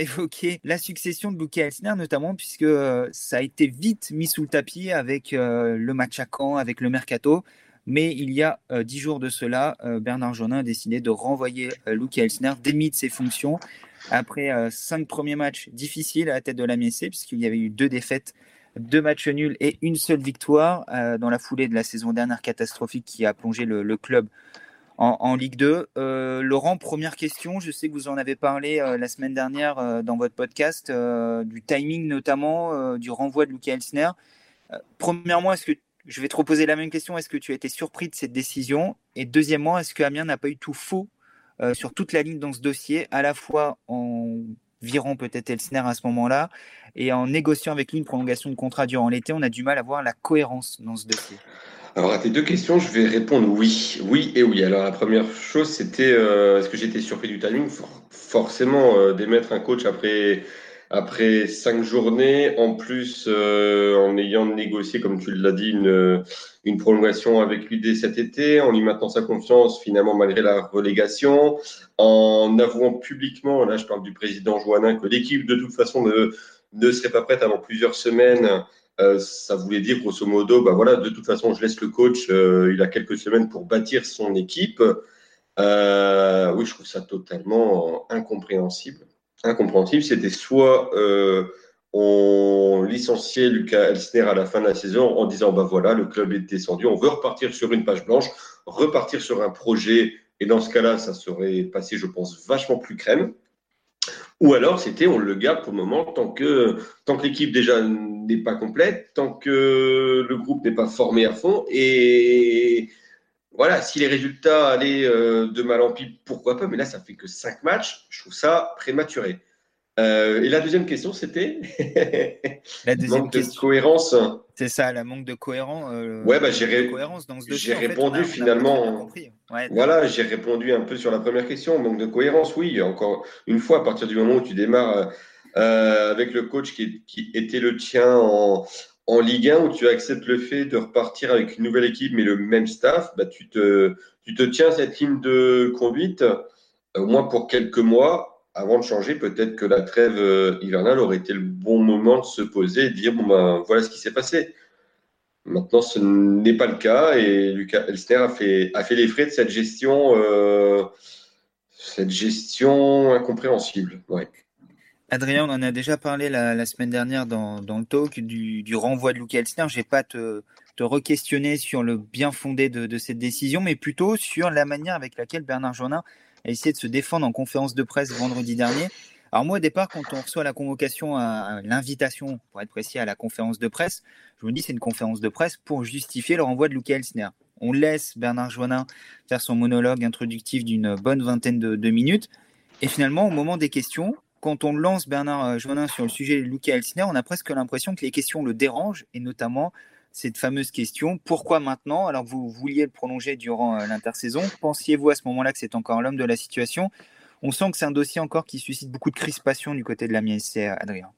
évoquer la succession de Luca Elsner, notamment puisque ça a été vite mis sous le tapis avec le match à Caen, avec le mercato. Mais il y a dix jours de cela, Bernard Jonin a décidé de renvoyer Luca Elsner, démis de ses fonctions, après cinq premiers matchs difficiles à la tête de la MSC, puisqu'il y avait eu deux défaites deux matchs nuls et une seule victoire dans la foulée de la saison dernière catastrophique qui a plongé le club en, Ligue 2. Euh, Laurent, première question. Je sais que vous en avez parlé euh, la semaine dernière euh, dans votre podcast, du timing notamment, du renvoi de Luca Elsner. premièrement, est-ce que je vais te reposer la même question Est-ce que tu as été surpris de cette décision? Et deuxièmement, est-ce que Amiens n'a pas eu tout faux sur toute la ligne dans ce dossier, à la fois en virant peut-être Elsner à ce moment-là et en négociant avec lui une prolongation de contrat durant l'été? On a du mal à voir la cohérence dans ce dossier. Alors à tes deux questions, je vais répondre oui, oui et oui. Alors la première chose, c'était euh, est-ce que j'étais surpris du timing? Forcément, euh, d'émettre un coach après après cinq journées, en plus euh, en ayant négocié, comme tu l'as dit, une, une prolongation avec lui dès cet été, en lui maintenant sa confiance finalement malgré la relégation, en avouant publiquement, là je parle du président Joannin, que l'équipe de toute façon ne, ne serait pas prête avant plusieurs semaines euh, ça voulait dire grosso modo, bah voilà, de toute façon, je laisse le coach, euh, il a quelques semaines pour bâtir son équipe. Euh, oui, je trouve ça totalement incompréhensible. Incompréhensible, c'était soit on licenciait Lucas Elsner à la fin de la saison en disant, bah voilà, le club est descendu, on veut repartir sur une page blanche, repartir sur un projet, et dans ce cas-là, ça serait passé, je pense, vachement plus crème. Ou alors, c'était on le garde pour le moment tant que, tant que l'équipe déjà n'est pas complète, tant que le groupe n'est pas formé à fond. Et voilà, si les résultats allaient euh, de mal en pis, pourquoi pas. Mais là, ça fait que cinq matchs. Je trouve ça prématuré. Euh, et la deuxième question, c'était? La deuxième question. de cohérence. C'est ça, la manque de cohérence. Euh, ouais, bah, j'ai cohérence dans ce J'ai répondu finalement. voilà, j'ai répondu un peu sur la première question. Manque de cohérence, oui. Encore une fois, à partir du moment où tu démarres euh, avec le coach qui, qui, était le tien en, en Ligue 1, où tu acceptes le fait de repartir avec une nouvelle équipe, mais le même staff, bah, tu, te, tu te tiens cette ligne de conduite, au moins pour quelques mois avant de changer, peut-être que la trêve euh, hivernale aurait été le bon moment de se poser et de dire bon ben voilà ce qui s'est passé. Maintenant, ce n'est pas le cas et Lucas Elster a fait, a fait les frais de cette gestion, euh, cette gestion incompréhensible. Ouais. Adrien, on en a déjà parlé la, semaine dernière dans, le talk du, renvoi de Lucas Elster. Je vais pas te, te re-questionner sur le bien fondé de, de, cette décision, mais plutôt sur la manière avec laquelle Bernard Jonin a essayé de se défendre en conférence de presse vendredi dernier. Alors moi, au départ, quand on reçoit la convocation, à, l'invitation, pour être précis, à la conférence de presse, je me dis c'est une conférence de presse pour justifier le renvoi de Luca Elsner. On laisse Bernard Joannin faire son monologue introductif d'une bonne vingtaine de, minutes. Et finalement, au moment des questions, quand on lance Bernard euh, Joannin sur le sujet Luca Elsner, on a presque l'impression que les questions le dérangent, et notamment cette fameuse question pourquoi maintenant? Alors que vous vouliez le prolonger durant euh, l'intersaison Pensiez-vous à ce moment-là que c'est encore l'homme de la situation? On sent que c'est un dossier encore qui suscite beaucoup de crispation du côté de la MSC, Adrien.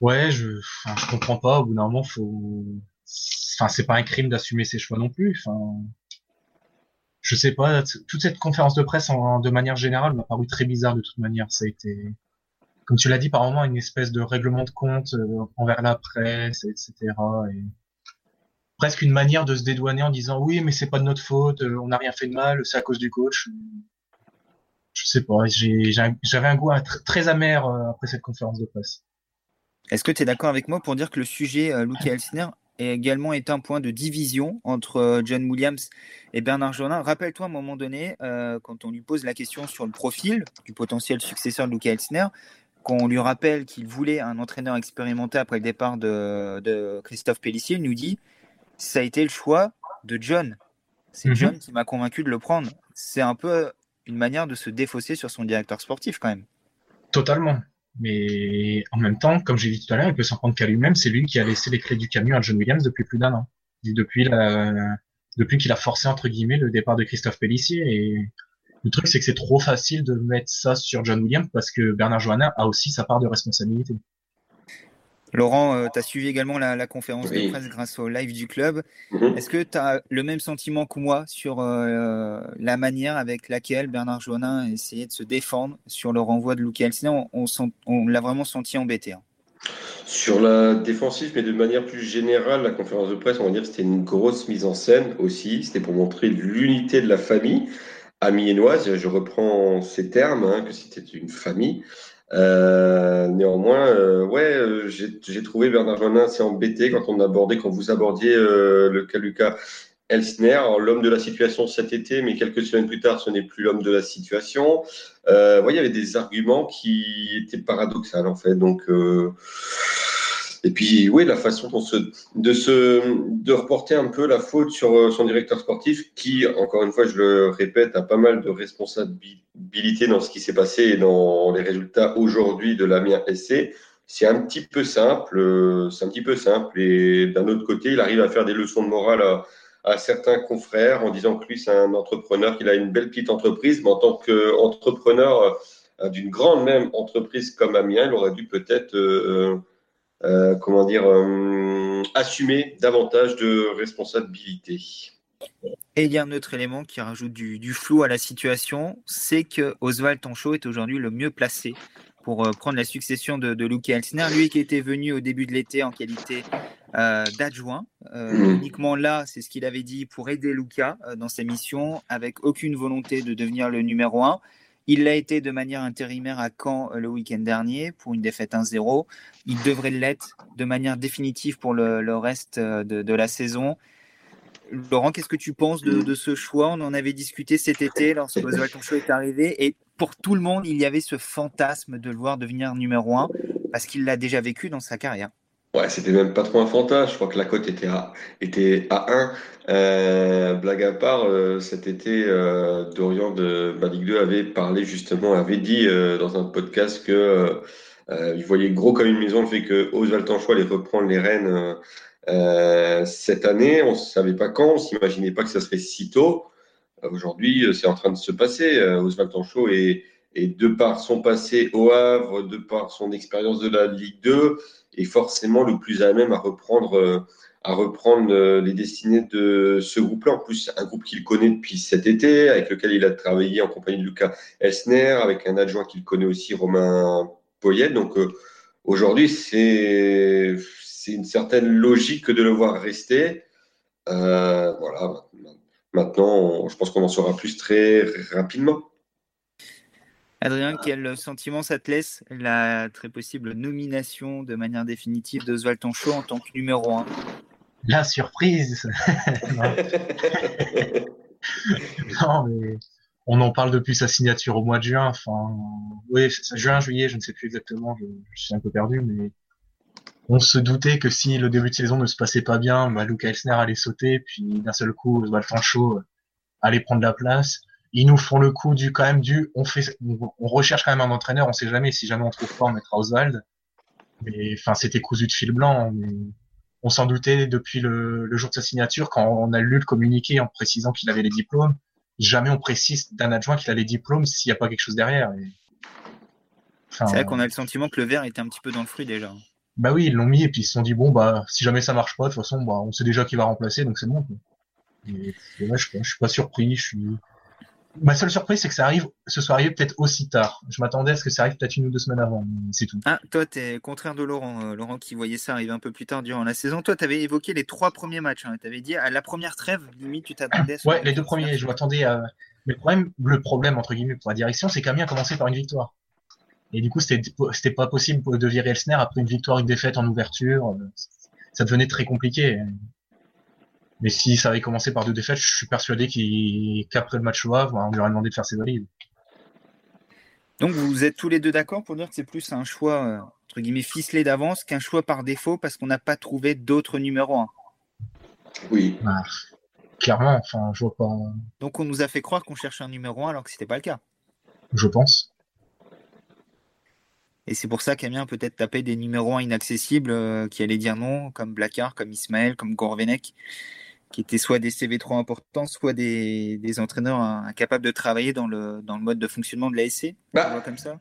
Ouais, je, je comprends pas. Au bout d'un moment, faut. Enfin, c'est pas un crime d'assumer ses choix non plus. Enfin, je sais pas. Toute cette conférence de presse, de manière générale, m'a paru très bizarre de toute manière. Ça a été comme tu l'as dit, par moment, une espèce de règlement de compte euh, envers la presse, etc. Et presque une manière de se dédouaner en disant oui, mais c'est pas de notre faute, euh, on n'a rien fait de mal, c'est à cause du coach. Je sais pas, j'avais un goût très amer euh, après cette conférence de presse. Est-ce que tu es d'accord avec moi pour dire que le sujet euh, Luke Elsner est également est un point de division entre John Williams et Bernard Jonin? Rappelle-toi à un moment donné, quand on lui pose la question sur le profil du potentiel successeur de Luke Elsner, qu'on lui rappelle qu'il voulait un entraîneur expérimenté après le départ de, Christophe Pellissier, il nous dit ça a été le choix de John. C'est mhm. John qui m'a convaincu de le prendre. C'est un peu une manière de se défausser sur son directeur sportif quand même. Totalement. Mais en même temps, comme j'ai dit tout à l'heure, il peut s'en prendre qu'à lui-même. C'est lui qui a laissé les clés du camion à John Williams depuis plus d'un an. Depuis, depuis qu'il a forcé entre guillemets le départ de Christophe Pellissier. Et le truc, c'est que c'est trop facile de mettre ça sur John Williams parce que Bernard Johanna a aussi sa part de responsabilité. Laurent, euh, tu as suivi également la, conférence de presse grâce au live du club. Mhm. Est-ce que tu as le même sentiment que moi sur euh, la manière avec laquelle Bernard Joannin a essayé de se défendre sur le renvoi de Luke Elsner? On, on, l'a vraiment senti embêté. Hein. Sur la défensive, mais de manière plus générale, la conférence de presse, on va dire que c'était une grosse mise en scène aussi. C'était pour montrer l'unité de la famille amiénoise. Je reprends ces termes, hein, que c'était une famille. Euh, néanmoins, euh, ouais, euh, j'ai trouvé Bernard Joannin assez embêté quand on abordait, quand vous abordiez le cas Lucas Elsner, l'homme de la situation cet été, mais quelques semaines plus tard, ce n'est plus l'homme de la situation. Euh, il y avait des arguments qui étaient paradoxaux en fait. Donc, et puis, oui, la façon de, se, de reporter un peu la faute sur euh, son directeur sportif, qui, encore une fois, je le répète, a pas mal de responsabilités dans ce qui s'est passé et dans les résultats aujourd'hui de l'Amiens SC. C'est un petit peu simple, euh, c'est un petit peu simple. Et d'un autre côté, il arrive à faire des leçons de morale à, à certains confrères en disant que lui, c'est un entrepreneur, qu'il a une belle petite entreprise, mais en tant qu'entrepreneur euh, d'une grande même entreprise comme Amiens, il aurait dû peut-être euh, comment dire, euh, assumer davantage de responsabilités. Et il y a un autre élément qui rajoute du, flou à la situation, c'est que Oswald Tonchot est aujourd'hui le mieux placé pour euh, prendre la succession de, de Luke Elsner, lui qui était venu au début de l'été en qualité d'adjoint. Mm. Uniquement là, c'est ce qu'il avait dit pour aider Luca dans ses missions, avec aucune volonté de devenir le numéro 1. Il l'a été de manière intérimaire à Caen euh, le week-end dernier pour une défaite 1-0. Il devrait l'être de manière définitive pour le, reste euh, de, la saison. Laurent, qu'est-ce que tu penses de, ce choix? On en avait discuté cet été lorsque Oswald Tonchot est arrivé. Et pour tout le monde, il y avait ce fantasme de le voir devenir numéro 1 parce qu'il l'a déjà vécu dans sa carrière. Ouais, c'était même pas trop un fantasme. Je crois que la cote était à, était à 1. Euh, blague à part, euh, cet été, euh, Dorian de Ligue 2 avait parlé justement, avait dit euh, dans un podcast que il voyait gros comme une maison le fait que Oswald Tanchois allait reprendre les rênes cette année. On ne savait pas quand, on s'imaginait pas que ça serait si tôt. Aujourd'hui, c'est en train de se passer. Oswald Tanchot est, est, de par son passé au Havre, de par son expérience de la Ligue 2, est forcément le plus à même à reprendre à reprendre euh, les destinées de ce groupe-là. En plus, un groupe qu'il connaît depuis cet été, avec lequel il a travaillé en compagnie de Lucas Elsner, avec un adjoint qu'il connaît aussi, Romain Poyet. Donc euh, aujourd'hui, c'est une certaine logique de le voir rester. Euh, voilà. Maintenant, je pense qu'on en saura plus très rapidement. Adrien, quel sentiment ça te laisse la très possible nomination de manière définitive d'Oswald Tonchot en tant que numéro 1 la surprise Non, mais on en parle depuis sa signature au mois de juin. Enfin, oui, juin, juillet, je ne sais plus exactement, je, suis un peu perdu, mais on se doutait que si le début de saison ne se passait pas bien, bah, Luca Elsner allait sauter, puis d'un seul coup, Oswald Fancho allait prendre la place. Ils nous font le coup du quand même du, on fait, on, recherche quand même un entraîneur, on sait jamais si jamais on trouve pas, on mettra Oswald. Mais enfin, c'était cousu de fil blanc. Mais on s'en doutait depuis le, jour de sa signature quand on a lu le communiqué en précisant qu'il avait les diplômes. Jamais on précise d'un adjoint qu'il a les diplômes s'il n'y a pas quelque chose derrière. c'est vrai qu'on a le sentiment que le verre était un petit peu dans le fruit déjà. Bah oui, ils l'ont mis et puis ils se sont dit bon bah si jamais ça marche pas, de toute façon bah, on sait déjà qui va remplacer donc c'est bon. Et, je, je suis pas surpris, je suis Ma seule surprise, c'est que ça arrive, ce soit arrivé peut-être aussi tard. Je m'attendais à ce que ça arrive peut-être une ou deux semaines avant, c'est tout. Ah, toi, tu es contraire de Laurent. Euh, Laurent qui voyait ça arriver un peu plus tard durant la saison. Toi, tu avais évoqué les trois premiers matchs. Hein. Tu avais dit à la première trêve, limite, tu t'attendais à Ouais, les deux premiers, je m'attendais à. Mais le problème, le problème, entre guillemets, pour la direction, c'est qu'Amiens a commencé par une victoire. Et du coup, c'était pas possible de virer Elsner après une victoire, une défaite en ouverture. Ça devenait très compliqué. Mais si ça avait commencé par deux défaites, je suis persuadé qu'après le match au Havre, on lui aurait demandé de faire ses valides. Donc vous êtes tous les deux d'accord pour dire que c'est plus un choix euh, entre guillemets ficelé d'avance qu'un choix par défaut parce qu'on n'a pas trouvé d'autres numéros 1. Oui. Bah, clairement, enfin, je vois pas. Donc on nous a fait croire qu'on cherchait un numéro 1 alors que c'était pas le cas. Je pense. Et c'est pour ça qu'Amiens peut-être tapé des numéros 1 inaccessibles euh, qui allaient dire non, comme Blacard, comme Ismaël, comme Gorvenec qui étaient soit des CV trop importants, soit des, entraîneurs incapables de travailler dans le, dans le mode de fonctionnement de la SC bah, comme ça?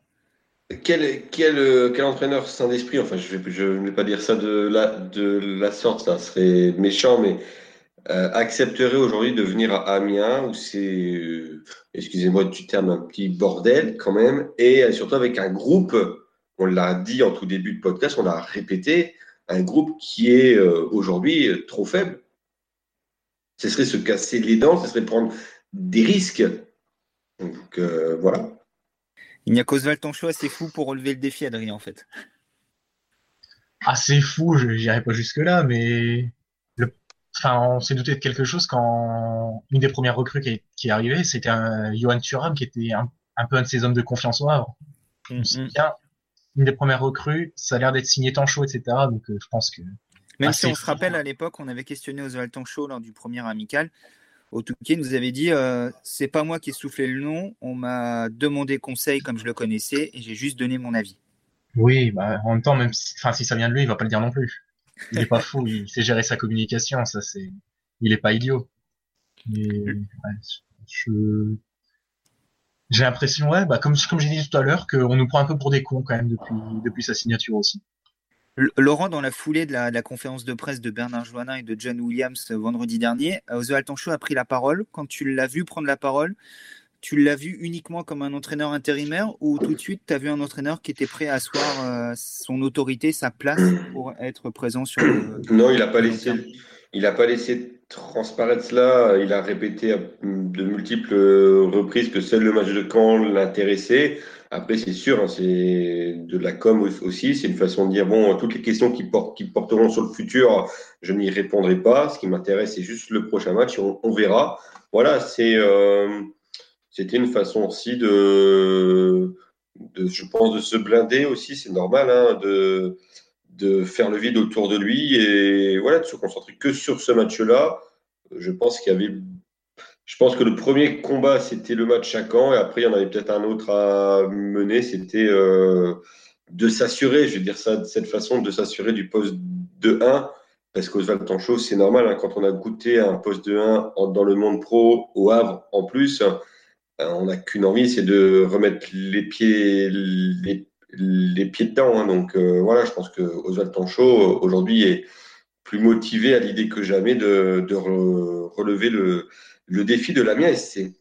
Quel, quel, quel entraîneur sain d'esprit, enfin je ne vais pas dire ça de la, de la sorte, ça serait méchant, mais euh, accepterait aujourd'hui de venir à Amiens, où c'est, euh, excusez-moi du terme, un petit bordel quand même, et surtout avec un groupe, on l'a dit en tout début de podcast, on l'a répété, un groupe qui est euh, aujourd'hui trop faible. Ce serait se casser les dents, ce serait prendre des risques. Donc voilà. Il n'y a qu'Oswald Tancho assez fou pour relever le défi, Adrien, en fait. Assez fou, je n'irai pas jusque-là, mais enfin, on s'est douté de quelque chose quand une des premières recrues qui est, qui est arrivée, c'était un Johan Thuram qui était un, peu un de ses hommes de confiance au Havre. Mm-hmm. bien, une des premières recrues, ça a l'air d'être signé Tancho, etc. Donc euh, je pense que. Même si on se rappelle à l'époque, on avait questionné Oswald Tancho lors du premier amical. Au Touquet nous avait dit euh, c'est pas moi qui ai soufflé le nom, on m'a demandé conseil comme je le connaissais et j'ai juste donné mon avis. Oui, bah, en même temps, même si, si ça vient de lui, il va pas le dire non plus il est pas fou, il sait gérer sa communication, ça c'est, il est pas idiot. je, j'ai l'impression, ouais, bah comme comme j'ai dit tout à l'heure, qu'on nous prend un peu pour des cons quand même depuis depuis sa signature aussi. Laurent, dans la foulée de la, conférence de presse de Bernard Joannin et de John Williams euh, vendredi dernier, Oswald Tanchot a pris la parole. Quand tu l'as vu prendre la parole, tu l'as vu uniquement comme un entraîneur intérimaire ou tout de suite tu as vu un entraîneur qui était prêt à asseoir euh, son autorité, sa place pour être présent sur le. Non, il n'a pas laissé. Il pas laissé transparaître cela. Il a répété de multiples reprises que seul le match de camp l'intéressait. Après, c'est sûr, hein, c'est de la com aussi. C'est une façon de dire bon, toutes les questions qui, portent, qui porteront sur le futur, je n'y répondrai pas. Ce qui m'intéresse, c'est juste le prochain match. On, verra. Voilà, c'est. Euh, c'était une façon aussi de, je pense, de se blinder aussi, c'est normal, hein, de, de faire le vide autour de lui et voilà, de se concentrer que sur ce match-là. Je pense qu'il y avait. Je pense que le premier combat, c'était le match à Caen, et après, il y en avait peut-être un autre à mener, c'était euh, de s'assurer, je vais dire ça de cette façon, de s'assurer du poste de 1, parce qu'Oswald Tanchot, c'est normal, hein, quand on a goûté un poste de 1 dans le monde pro, au Havre en plus, euh, on n'a qu'une envie, c'est de remettre les pieds, les, pieds dedans. Hein. Donc euh, voilà, je pense que Oswald Tanchot aujourd'hui est plus motivé à l'idée que jamais de, relever le, défi de l'Amiens SC.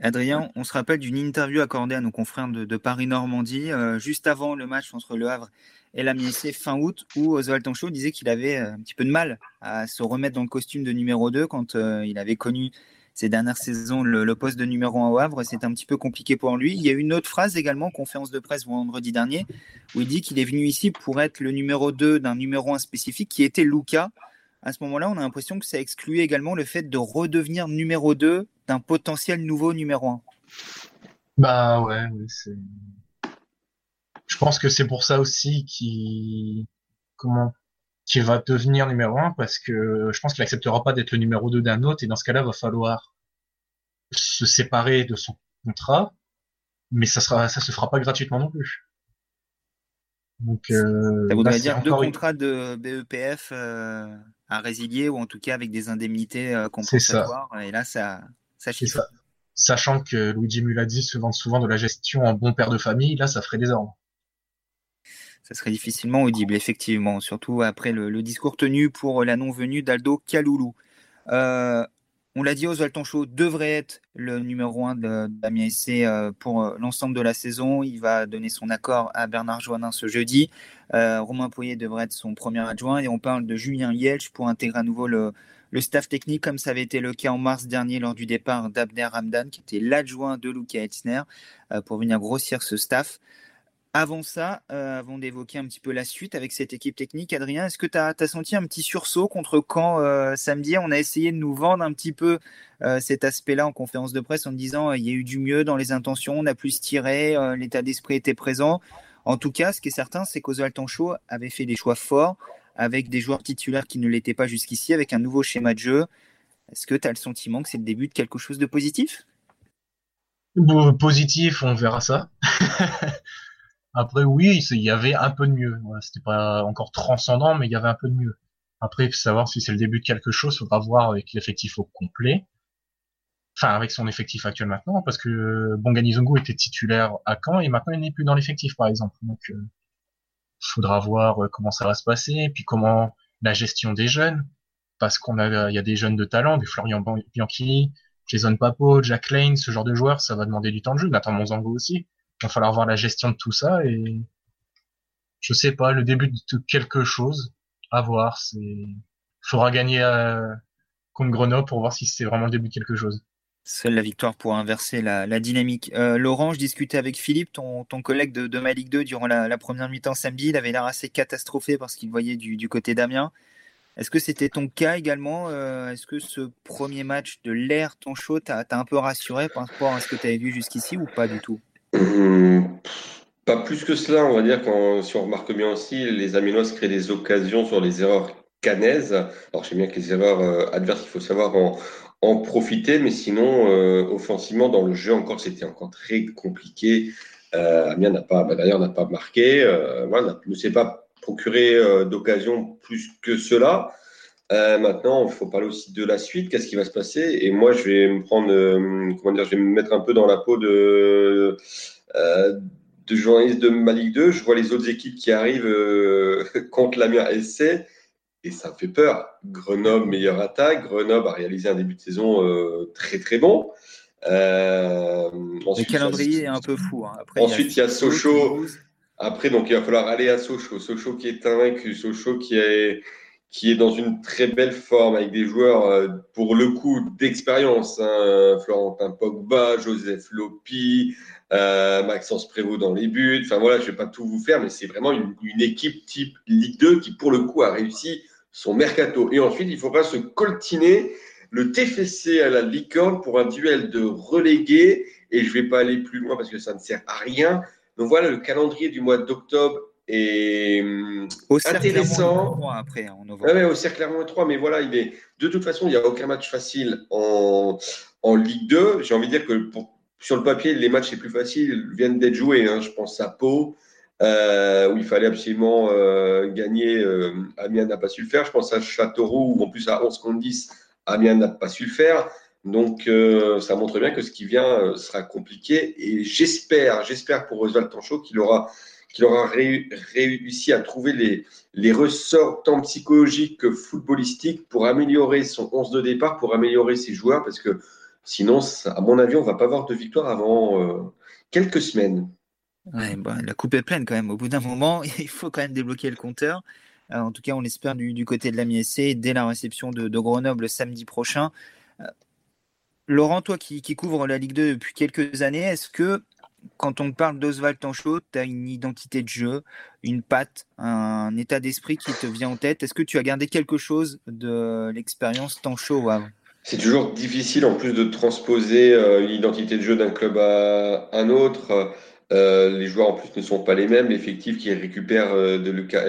Adrien, on se rappelle d'une interview accordée à nos confrères de, Paris-Normandie euh, juste avant le match entre Le Havre et l'Amiens SC fin août où Oswald Tanchot disait qu'il avait un petit peu de mal à se remettre dans le costume de numéro 2 quand il avait connu ces dernières saisons, le, poste de numéro 1 au Havre, c'est un petit peu compliqué pour lui. Il y a une autre phrase également, conférence de presse vendredi dernier, où il dit qu'il est venu ici pour être le numéro 2 d'un numéro 1 spécifique qui était Luca. À ce moment-là, on a l'impression que ça exclut également le fait de redevenir numéro 2 d'un potentiel nouveau numéro 1. Bah ouais, c'est. Je pense que c'est pour ça aussi qu'il. Comment qui va devenir numéro un parce que je pense qu'il acceptera pas d'être le numéro 2 d'un autre et dans ce cas-là, il va falloir se séparer de son contrat, mais ça sera, ça se fera pas gratuitement non plus. Donc, euh, ça voudrait dire deux contrats de BEPF euh, à résilier ou en tout cas avec des indemnités euh, compensatoires. Et là, ça, ça. Sachant que Luigi Mulazzi se vend souvent de la gestion en bon père de famille, là, ça ferait des ordres ça serait difficilement audible, effectivement, surtout après le, discours tenu pour la non-venue d'Aldo Kaloulou. Euh, on l'a dit, Oswald Tonchot devrait être le numéro 1 d'Amiens SC euh, pour euh, l'ensemble de la saison. Il va donner son accord à Bernard Joannin ce jeudi. Romain Poyer devrait être son premier adjoint. Et on parle de Julien Yelch pour intégrer à nouveau le, le staff technique, comme ça avait été le cas en mars dernier lors du départ d'Abner Ramdan, qui était l'adjoint de Luca Etzner, pour venir grossir ce staff. Avant ça, euh, avant d'évoquer un petit peu la suite avec cette équipe technique, Adrien, est-ce que tu as, senti un petit sursaut contre quand euh, samedi On a essayé de nous vendre un petit peu euh, cet aspect-là en conférence de presse en disant il y a eu du mieux dans les intentions, on a plus tiré, l'état d'esprit était présent. En tout cas, ce qui est certain, c'est qu'Oswald Tanchot avait fait des choix forts avec des joueurs titulaires qui ne l'étaient pas jusqu'ici, avec un nouveau schéma de jeu. Est-ce que tu as le sentiment que c'est le début de quelque chose de positif? Positif, on verra ça. Après, oui, il y avait un peu de mieux. C'était pas encore transcendant, mais il y avait un peu de mieux. Après, savoir si c'est le début de quelque chose, faudra voir avec l'effectif au complet. enfin avec son effectif actuel maintenant, parce que Bonganizongo était titulaire à Caen et maintenant il n'est plus dans l'effectif par exemple. Donc euh, faudra voir euh, comment ça va se passer, puis comment la gestion des jeunes, parce qu'on a il y a des jeunes de talent, des Florian Bianchi, Jason Papo, Jack Lane, ce genre de joueurs, ça va demander du temps de jeu. Nathan Monzango aussi. Il va falloir voir la gestion de tout ça et je sais pas le début de quelque chose à voir. C'est faudra gagner contre Grenoble pour voir si c'est vraiment le début de quelque chose. Seule la victoire pour inverser la, dynamique. Euh, Laurent, je discutais avec Philippe, ton, collègue de, de Ligue 2, durant la, première mi-temps samedi. Il avait l'air assez catastrophé parce qu'il voyait du, côté d'Amiens. Est-ce que c'était ton cas également? Euh, Est-ce que ce premier match de l'air ton chaud t'a un peu rassuré par rapport à ce que tu avais vu jusqu'ici ou pas du tout? Hum, Pas plus que cela, on va dire, quand, si on remarque bien aussi, les Amiens créent des occasions sur les erreurs canaises. Alors je bien que les erreurs euh, adverses, il faut savoir en, en profiter, mais sinon, euh, offensivement, dans le jeu, encore, c'était encore très compliqué. Euh, Amiens n'a pas, bah, d'ailleurs, n'a pas marqué, euh, voilà, ne s'est pas procuré euh, d'occasion plus que cela. Maintenant, il faut parler aussi de la suite. Qu'est-ce qui va se passer? Et moi, je vais me prendre, comment dire, je vais me mettre un peu dans la peau de de journaliste de ma Ligue 2. Je vois les autres équipes qui arrivent contre l'Amiens SC et ça fait peur. Grenoble, meilleure attaque. Grenoble a réalisé un début de saison euh, très très bon. Euh, le calendrier est un peu fou. Hein. Après, ensuite, il y a, Sochaux. Après, donc, il va falloir aller à Sochaux. Sochaux qui est invaincu. Sochaux qui est, qui est dans une très belle forme avec des joueurs, euh, pour le coup, d'expérience. Hein. Florentin Pogba, Joseph Lopi, euh, Maxence Prévost dans les buts. Enfin voilà, je ne vais pas tout vous faire, mais c'est vraiment une, une, équipe type Ligue 2 qui, pour le coup, a réussi son mercato. Et ensuite, il faudra se coltiner le TFC à la licorne pour un duel de relégués. Et je ne vais pas aller plus loin parce que ça ne sert à rien. Donc voilà, le calendrier du mois d'octobre est hum, au intéressant. après, en novembre. Ouais, au cercle Clermont 3, mais voilà, il est de toute façon, il n'y a aucun match facile en, en Ligue 2. J'ai envie de dire que pour, sur le papier, les matchs les plus faciles viennent d'être joués. Hein. Je pense à Pau, euh, où il fallait absolument euh, gagner. Euh, Amiens n'a pas su le faire. Je pense à Châteauroux, où en plus à 11 contre 10, Amiens n'a pas su le faire. Donc, ça montre bien que ce qui vient sera compliqué. Et j'espère, j'espère pour Oswald Tanchot qu'il aura, qu'il aura réussi à trouver les, ressorts tant psychologiques que footballistiques pour améliorer son 11 de départ, pour améliorer ses joueurs, parce que sinon, à mon avis, on va pas avoir de victoire avant quelques semaines. Bah, la coupe est pleine quand même. Au bout d'un moment, il faut quand même débloquer le compteur. Euh, en tout cas, on espère du, côté de la MSC dès la réception de, Grenoble samedi prochain. Euh, Laurent, toi qui, couvre la Ligue 2 depuis quelques années, est-ce que quand on parle d'Oswald Tanchot, tu as une identité de jeu, une patte, un état d'esprit qui te vient en tête Est-ce que tu as gardé quelque chose de l'expérience Tanchot C'est toujours difficile en plus de transposer euh, une identité de jeu d'un club à un autre. Euh, les joueurs en plus ne sont pas les mêmes. L'effectif qui récupère euh, de Lucas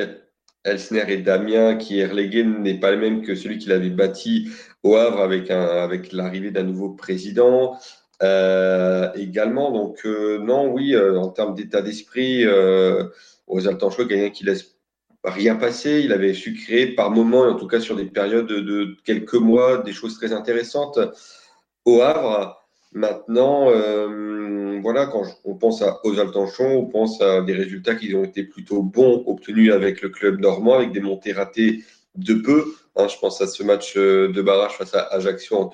Elsner et Damien, qui est relégué, n'est pas le même que celui qu'il avait bâti au Havre avec l'arrivée d'un nouveau président. Euh, également, donc non, oui, en termes d'état d'esprit, aux Altanchois, quelqu'un qui laisse rien passer. Il avait su créer par moments, en tout cas sur des périodes de quelques mois, des choses très intéressantes au Havre. Maintenant, voilà, quand on pense à Tanchon, on pense à des résultats qui ont été plutôt bons obtenus avec le club normand, avec des montées ratées de peu. Hein. je pense à ce match euh, de barrage face à Ajaccio en,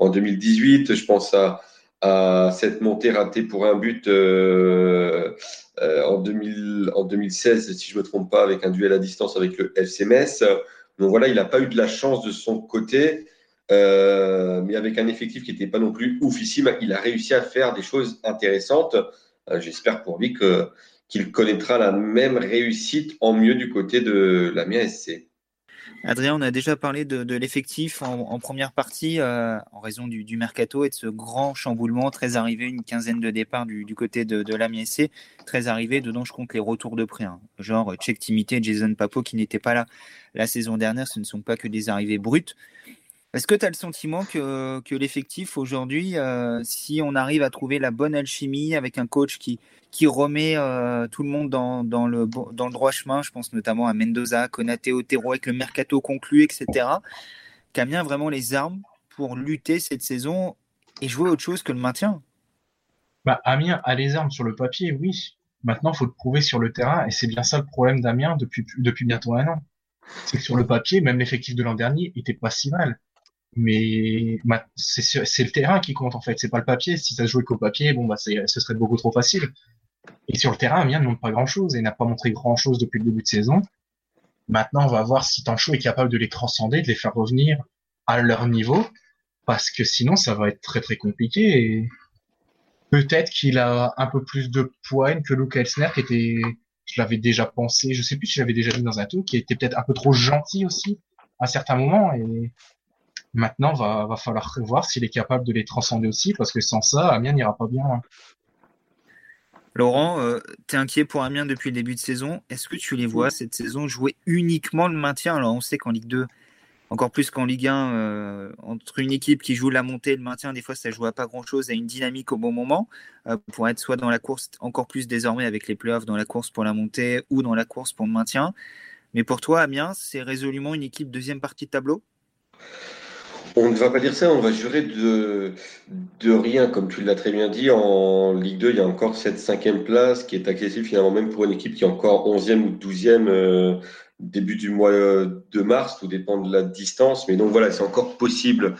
2018. Je pense à, cette montée ratée pour un but euh, euh, en, 2016, si je ne me trompe pas, avec un duel à distance avec le FCMS. Donc voilà, il n'a pas eu de la chance de son côté. Euh, mais avec un effectif qui n'était pas non plus oufissime, il a réussi à faire des choses intéressantes. J'espère pour lui qu'il connaîtra la même réussite en mieux du côté de la SC. Adrien, on a déjà parlé de, l'effectif en, première partie euh, en raison du, mercato et de ce grand chamboulement très arrivé, une quinzaine de départs du, côté de, de la SC, très arrivé, dedans je compte les retours de prêt, hein. genre Check Timité, Jason Papo qui n'était pas là la saison dernière, ce ne sont pas que des arrivées brutes. Est-ce que tu as le sentiment que, que l'effectif aujourd'hui, euh, si on arrive à trouver la bonne alchimie avec un coach qui, qui remet euh, tout le monde dans, dans, le, dans le droit chemin, je pense notamment à Mendoza, Konaté, Otero avec le mercato conclu, etc., Camien a vraiment les armes pour lutter cette saison et jouer autre chose que le maintien? Bah, Amiens a les armes sur le papier, oui. Maintenant, il faut le prouver sur le terrain, et c'est bien ça le problème d'Amiens depuis, depuis bientôt un an. C'est que sur le papier, même l'effectif de l'an dernier était pas si mal. Mais c'est le terrain qui compte en fait, c'est pas le papier. Si ça se jouait qu'au papier, bon bah ce serait beaucoup trop facile. Et sur le terrain, Amiens ne montre pas grand chose et n'a pas montré grand chose depuis le début de saison. Maintenant, on va voir si Tancho est capable de les transcender, de les faire revenir à leur niveau, parce que sinon, ça va être très très compliqué. Et peut-être qu'il a un peu plus de poigne que Luke Elsner, qui était, je l'avais déjà pensé, je sais plus si j'avais déjà vu dans un tout, qui était peut-être un peu trop gentil aussi à certains moments. Et maintenant, va, va falloir voir s'il est capable de les transcender aussi, parce que sans ça, Amiens n'ira pas bien. Laurent, euh, tu es inquiet pour Amiens depuis le début de saison. Est-ce que tu les vois cette saison jouer uniquement le maintien? Alors on sait qu'en Ligue 2, encore plus qu'en Ligue 1, euh, entre une équipe qui joue la montée et le maintien, des fois ça joue à pas grand-chose, à une dynamique au bon moment, euh, pour être soit dans la course, encore plus désormais avec les playoffs, dans la course pour la montée ou dans la course pour le maintien. Mais pour toi, Amiens, c'est résolument une équipe deuxième partie de tableau? On ne va pas dire ça, on va jurer de, rien, comme tu l'as très bien dit. En Ligue 2, il y a encore cette cinquième place qui est accessible finalement même pour une équipe qui est encore 11e ou 12e euh, début du mois de mars, tout dépend de la distance. Mais donc voilà, c'est encore possible.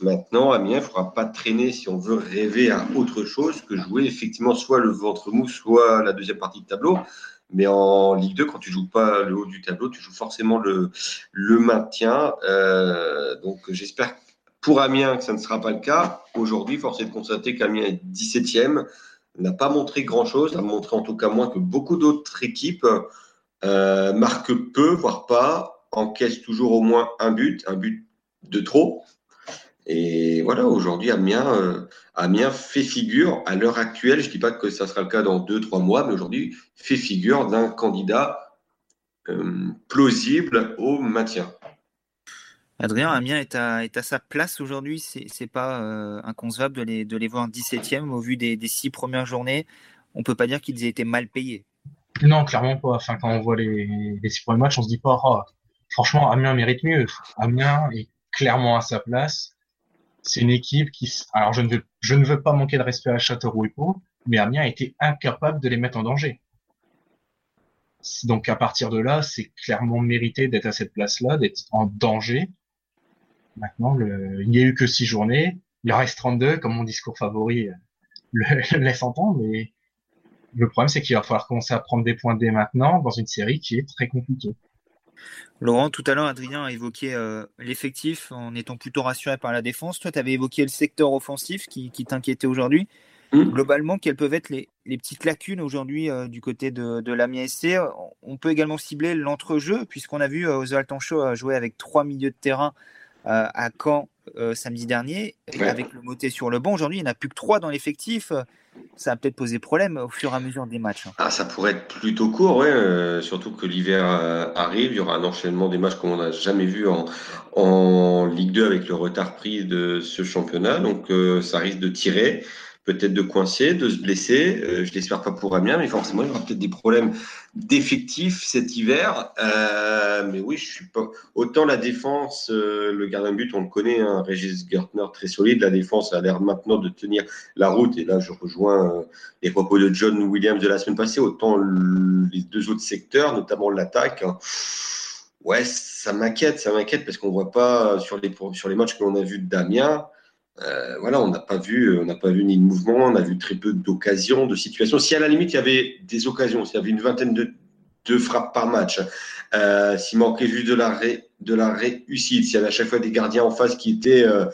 Maintenant, Amiens, il ne faudra pas traîner si on veut rêver à autre chose que jouer effectivement soit le ventre mou, soit la deuxième partie de tableau. Mais en Ligue 2, quand tu joues pas le haut du tableau, tu joues forcément le, le maintien. Euh, donc j'espère pour Amiens que ça ne sera pas le cas. Aujourd'hui, force est de constater qu'Amiens est 17e, n'a pas montré grand-chose, a montré en tout cas moins que beaucoup d'autres équipes, euh, marque peu, voire pas, encaisse toujours au moins un but, un but de trop. Et voilà, aujourd'hui, Amiens, euh, Amiens fait figure, à l'heure actuelle, je ne dis pas que ça sera le cas dans deux, trois mois, mais aujourd'hui, fait figure d'un candidat euh, plausible au maintien. Adrien, Amiens est à, est à sa place aujourd'hui. C'est n'est pas euh, inconcevable de les, de les voir 17e au vu des, six premières journées. On ne peut pas dire qu'ils aient été mal payés. Non, clairement pas. Enfin, quand on voit les, six premiers matchs, on se dit pas, oh, franchement, Amiens mérite mieux. Amiens est clairement à sa place c'est une équipe qui, alors je ne veux, je ne veux pas manquer de respect à Châteauroux mais Amiens a été incapable de les mettre en danger. Donc à partir de là, c'est clairement mérité d'être à cette place-là, d'être en danger. Maintenant, le... il n'y a eu que six journées, il reste 32, comme mon discours favori le, laisse entendre, mais le problème c'est qu'il va falloir commencer à prendre des points dès maintenant dans une série qui est très compliquée. Laurent, tout à l'heure, Adrien a évoqué euh, l'effectif en étant plutôt rassuré par la défense. Toi, tu avais évoqué le secteur offensif qui, t'inquiétait aujourd'hui. Mmh. Globalement, quelles peuvent être les, petites lacunes aujourd'hui euh, du côté de, de l'Amiens SC On peut également cibler l'entrejeu, puisqu'on a vu euh, Oswald Tancho jouer avec trois milieux de terrain à Caen samedi dernier, avec le moté sur le banc. Aujourd'hui, il n'y en a plus que trois dans l'effectif ça va peut-être poser problème au fur et à mesure des matchs. Hein. Ah, ça pourrait être plutôt court, ouais, euh, surtout que l'hiver euh, arrive. Il y aura un enchaînement des matchs comme on n'a jamais vu en, en Ligue 2 avec le retard pris de ce championnat. Donc, euh, ça risque de tirer peut-être de coincer, de se blesser. Euh, je l'espère pas pour Amiens, mais forcément, il y aura peut-être des problèmes d'effectifs cet hiver. Euh, mais oui, je suis pas. Autant la défense, euh, le gardien de but, on le connaît, hein, Régis Gertner, très solide. La défense a l'air maintenant de tenir la route. Et là, je rejoins les propos de John Williams de la semaine passée. Autant les deux autres secteurs, notamment l'attaque. Hein. Ouais, ça m'inquiète, ça m'inquiète parce qu'on voit pas sur les, sur les matchs que l'on a vus d'Amiens euh, voilà, on n'a pas vu, on n'a pas vu ni de mouvement, on a vu très peu d'occasions, de situations. Si à la limite il y avait des occasions, s'il y avait une vingtaine de, de frappes par match, euh, s'il manquait juste de la, de la réussite, s'il y avait à chaque fois des gardiens en face qui étaient euh,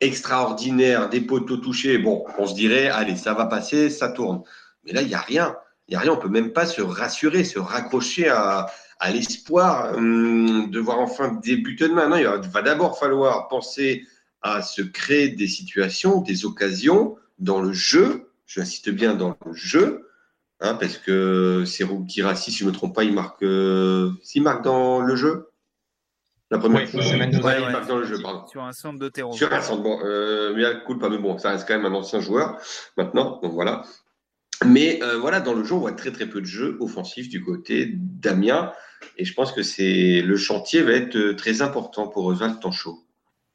extraordinaires, des poteaux touchés, bon, on se dirait, allez, ça va passer, ça tourne. Mais là, il n'y a rien. Il n'y a rien, on peut même pas se rassurer, se raccrocher à, à l'espoir hum, de voir enfin débuter demain. Non, il va d'abord falloir penser à se créer des situations, des occasions dans le jeu. J'insiste bien dans le jeu, hein, parce que c'est Kirassi, si je ne me trompe pas, il marque, euh, s'il marque dans le jeu? La première fois, il marque dans le jeu, pardon. Sur un centre de terreau. Sur un centre, bon, euh, mais cool, pas, mais bon, ça reste quand même un ancien joueur maintenant, donc voilà. Mais euh, voilà, dans le jeu, on voit très très peu de jeux offensifs du côté d'Amiens. Et je pense que c'est le chantier va être très important pour Oswald Tanchot.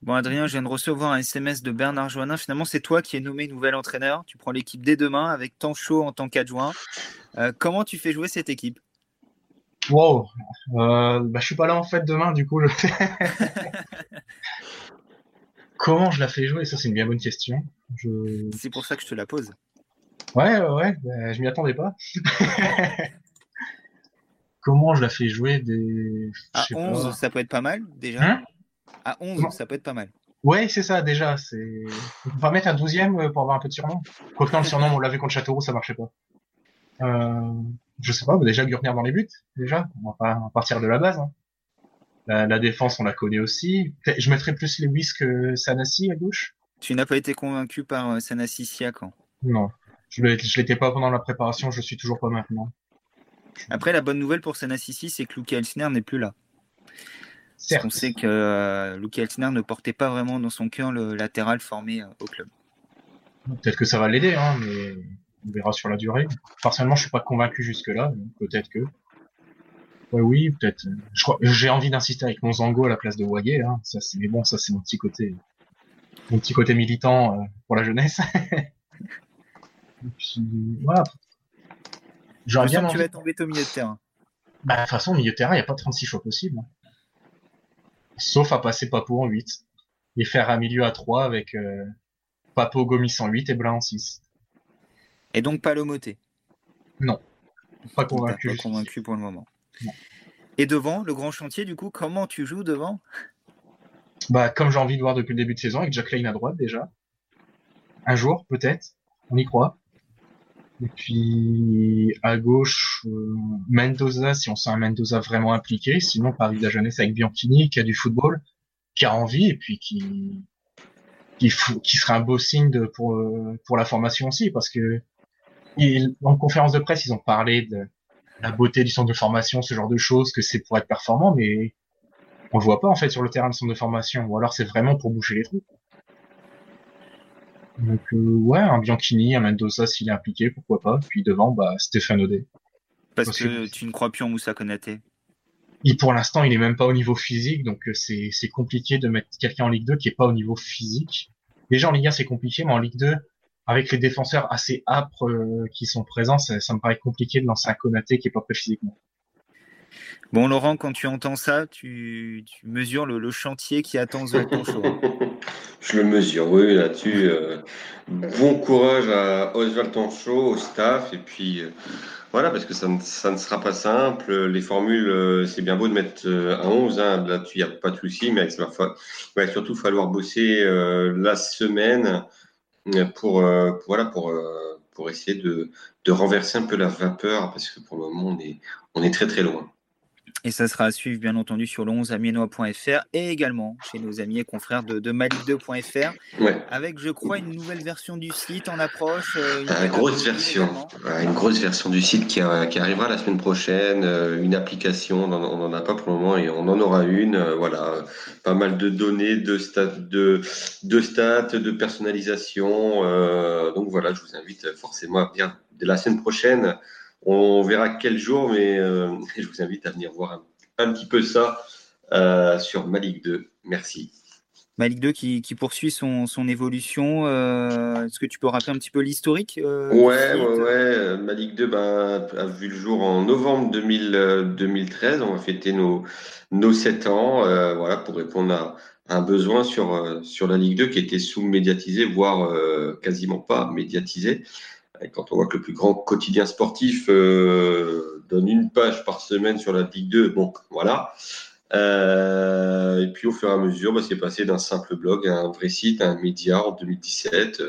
Bon, Adrien, je viens de recevoir un SMS de Bernard Joannin. Finalement, c'est toi qui es nommé nouvel entraîneur. Tu prends l'équipe dès demain avec Tancho en tant qu'adjoint. Euh, comment tu fais jouer cette équipe? Wow, euh, bah, je suis pas là en fait demain, du coup. comment je la fais jouer? Ça, c'est une bien bonne question. C'est pour ça que je te la pose. Ouais, ouais, ouais bah, je m'y attendais pas. comment je la fais jouer des. À 11, ça peut être pas mal déjà. Hein? À 11, ça peut être pas mal. Ouais, c'est ça, déjà. C'est... On va mettre un 12e euh, pour avoir un peu de surnom. Quoique le surnom, on l'a vu contre Châteauroux, ça marchait pas. Euh, je sais pas, déjà Gurnier dans les buts, déjà. On va pas partir de la base. Hein. La, défense, on la connaît aussi. Je mettrais plus Lewis que Sanassi à gauche. Tu n'as pas été convaincu par euh, Sanassi Siakan Non. Je l'étais pas pendant la préparation, je suis toujours pas maintenant. Après, la bonne nouvelle pour Sanassi, c'est que Luke Elsner n'est plus là. On sait que euh, Luke Elsner ne portait pas vraiment dans son cœur le latéral formé euh, au club. Peut-être que ça va l'aider, hein, mais on verra sur la durée. Personnellement, je suis pas convaincu jusque-là. Peut-être que. Ouais, oui, peut-être. J'ai envie d'insister avec mon Zango à la place de Wayé. Hein. Ça, mais bon, ça c'est mon petit côté, mon petit côté militant euh, pour la jeunesse. Puis, voilà. J'aurais bien. Tu vas tomber au milieu de terrain. Bah, de toute façon, au milieu de terrain, il n'y a pas 36 choix possibles. Hein sauf à passer Papo en 8 et faire un milieu à 3 avec euh, Papo Gomis en 8 et Blanc en 6. Et donc pas Non, pas convaincu. Pas convaincu pour le moment. Et devant, le grand chantier, du coup, comment tu joues devant? Bah, comme j'ai envie de voir depuis le début de saison, avec Jack Lane à droite déjà. Un jour, peut-être, on y croit. Et puis à gauche, euh, Mendoza, si on sent un Mendoza vraiment impliqué. Sinon, Paris de la jeunesse avec Bianchini, qui a du football, qui a envie, et puis qui qui, qui sera un beau signe de, pour euh, pour la formation aussi, parce que en conférence de presse, ils ont parlé de la beauté du centre de formation, ce genre de choses, que c'est pour être performant, mais on le voit pas en fait sur le terrain de centre de formation. Ou alors c'est vraiment pour boucher les trous. Donc euh, ouais, un Bianchini, un Mendoza s'il est impliqué, pourquoi pas. Puis devant, bah Stéphane Audet. Parce, que, tu ne crois plus en Moussa Konaté et pour l'instant, il est même pas au niveau physique, donc euh, c'est c'est compliqué de mettre quelqu'un en Ligue 2 qui est pas au niveau physique. Déjà en Ligue 1 c'est compliqué, mais en Ligue 2, avec les défenseurs assez âpres euh, qui sont présents, ça, me paraît compliqué de lancer un Konaté qui est pas prêt physiquement. Bon Laurent, quand tu entends ça, tu, mesures le, chantier qui attend Zoltan Show. Je le mesure, oui, là-dessus. Euh, bon courage à Oswald Tancho, au staff, et puis euh, voilà, parce que ça ne, sera pas simple. Les formules, euh, c'est bien beau de mettre un 11, hein, là-dessus, il n'y a pas de souci, mais il va, surtout falloir bosser la semaine pour, voilà, pour, pour essayer de, de, renverser un peu la vapeur, parce que pour le moment, on est, on est très très loin. Et ça sera à suivre, bien entendu, sur le 11amiennois.fr et également chez nos amis et confrères de, de malik2.fr. Avec, je crois, une nouvelle version du site en approche. Euh, une, grosse version. une grosse version du site qui, qui, arrivera la semaine prochaine. Euh, une application, on n'en a pas pour le moment et on en aura une. Euh, voilà. Pas mal de données, de stats, de, de, stats, de personnalisation. donc voilà, je vous invite forcément à venir de la semaine prochaine on verra quel jour, mais euh, je vous invite à venir voir un, petit peu ça euh, sur Malik 2. Merci. Malik 2 qui, poursuit son, évolution. Euh, est-ce que tu peux rappeler un petit peu l'historique Ouais, ouais, ouais. Malik 2 ben, a vu le jour en novembre 2013. On va fêter nos, nos 7 ans voilà, pour répondre à, un besoin sur, sur la Ligue 2 qui était sous-médiatisé, voire quasiment pas quand on voit que le plus grand quotidien sportif euh, donne une page par semaine sur la Ligue 2, bon, voilà. Euh, et puis au fur et à mesure, bah, c'est passé d'un simple blog à un vrai site, à un média en 2017.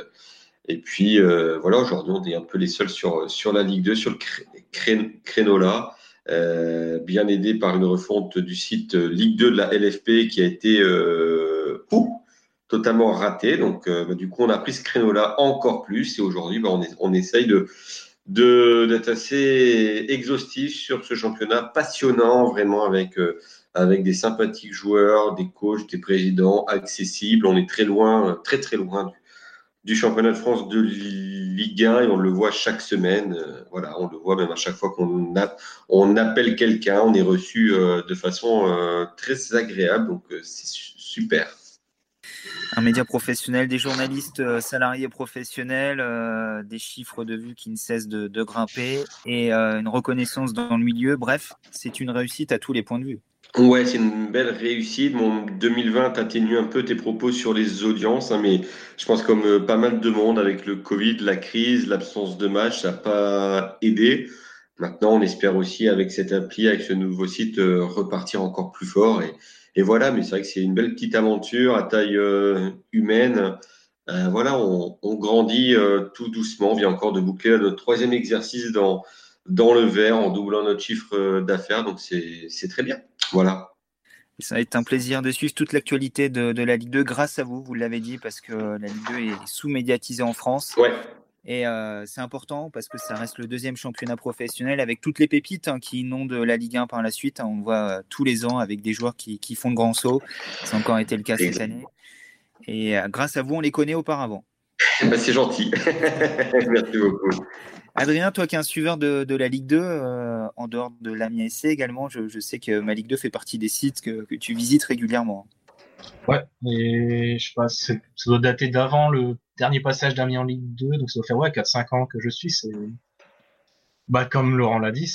Et puis euh, voilà, aujourd'hui, on est un peu les seuls sur, sur la Ligue 2, sur le créneau là. bien aidé par une refonte du site Ligue 2 de la LFP qui a été totalement raté. Donc, euh, bah, du coup, on a pris ce créneau-là encore plus. Et aujourd'hui, bah, on, on essaye de d'être assez exhaustif sur ce championnat passionnant, vraiment avec euh, avec des sympathiques joueurs, des coachs, des présidents accessibles. On est très loin, très très loin du, championnat de France de Ligue 1 et on le voit chaque semaine. Euh, voilà, on le voit même à chaque fois qu'on on appelle quelqu'un, on est reçu de façon très agréable. Donc c'est super. Un média professionnel, des journalistes euh, salariés professionnels, euh, des chiffres de vue qui ne cessent de, grimper et euh, une reconnaissance dans le milieu. Bref, c'est une réussite à tous les points de vue. Ouais, c'est une belle réussite. Mon 2020 atténue un peu tes propos sur les audiences, hein, mais je pense comme pas mal de monde avec le Covid, la crise, l'absence de match, ça n'a pas aidé. Maintenant, on espère aussi avec cette appli, avec ce nouveau site, repartir encore plus fort et, et voilà, mais c'est vrai que c'est une belle petite aventure à taille euh, humaine. Euh, voilà, on, grandit euh, tout doucement. On vient encore de boucler notre troisième exercice dans, dans le vert en doublant notre chiffre d'affaires. Donc c'est très bien. Voilà. Ça va être un plaisir de suivre toute l'actualité de, de, la Ligue 2 grâce à vous, vous l'avez dit, parce que la Ligue 2 est sous-médiatisée en France. Ouais. Et euh, c'est important parce que ça reste le deuxième championnat professionnel avec toutes les pépites hein, qui inondent la Ligue 1 par la suite. On voit euh, tous les ans avec des joueurs qui, qui font de grands sauts. Ça a encore été le cas cette année. Et euh, grâce à vous, on les connaît auparavant. Bah, c'est gentil. Merci beaucoup. Adrien, toi qui es un suiveur de, de la Ligue 2, en dehors de l'Amiens SC également, je, je, sais que ma Ligue 2 fait partie des sites que, que tu visites régulièrement. Ouais, et je sais pas, ça doit dater d'avant le dernier passage d'Amiens en Ligue 2, donc ça doit faire ouais 4-5 ans que je suis. Bah comme Laurent l'a dit,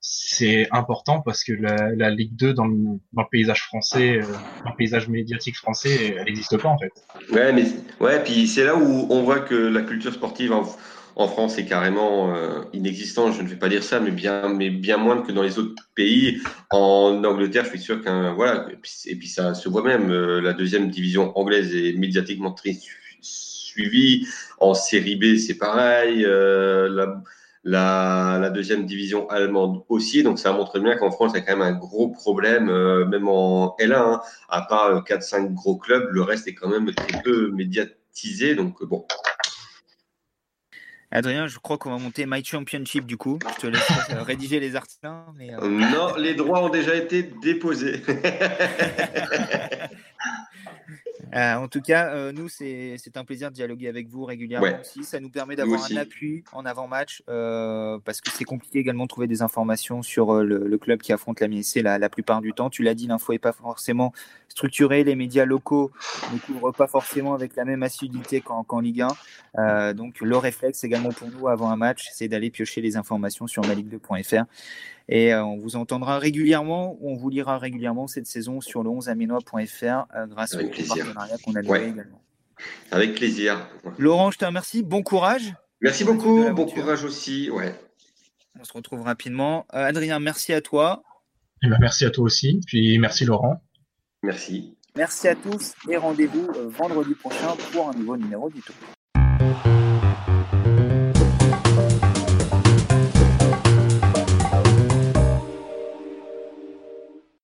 c'est important parce que la, Ligue 2 dans le, paysage français, euh, le paysage médiatique français, elle n'existe pas en fait. Ouais, mais ouais, puis c'est là où on voit que la culture sportive en, France est carrément euh, inexistante. Je ne vais pas dire ça, mais bien, mais bien moins que dans les autres pays. En Angleterre, je suis sûr qu'un voilà, et puis, ça se voit même. Euh, la deuxième division anglaise est médiatiquement très suivi. En série B, c'est pareil. Euh, la, la, la, deuxième division allemande aussi. Donc ça montre bien qu'en France, il y a quand même un gros problème, euh, même en L1, hein. à part 4-5 gros clubs, le reste est quand même très peu médiatisé. Donc bon. Adrien, je crois qu'on va monter My Championship du coup. Je te laisse euh, rédiger les articles. Mais Non, les droits ont déjà été déposés. Euh, en tout cas, euh, nous, c'est un plaisir de dialoguer avec vous régulièrement aussi. Ça nous permet d'avoir un appui en avant-match euh, parce que c'est compliqué également de trouver des informations sur le, club qui affronte la MSC la, la plupart du temps. Tu l'as dit, l'info n'est pas forcément structurée. Les médias locaux ne couvrent pas forcément avec la même assiduité qu'en Ligue 1. donc, le réflexe également pour nous avant un match, c'est d'aller piocher les informations sur maligue2.fr. Et euh, on vous entendra régulièrement ou on vous lira régulièrement cette saison sur le 11aminois.fr euh, grâce au partenariat qu'on a noué également. Avec plaisir. Laurent, je te remercie. Bon courage. Merci beaucoup. Bon courage aussi. Ouais. On se retrouve rapidement. Euh, Adrien, merci à toi. Eh ben, merci à toi aussi. Puis merci Laurent. Merci. Merci à tous et rendez-vous vendredi prochain pour un nouveau numéro du Tour.